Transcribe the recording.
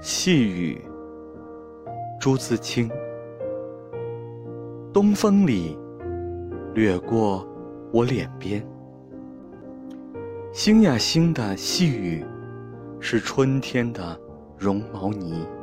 细雨朱自清。东风里掠过我脸边。星呀星的细雨是春天的绒毛呢。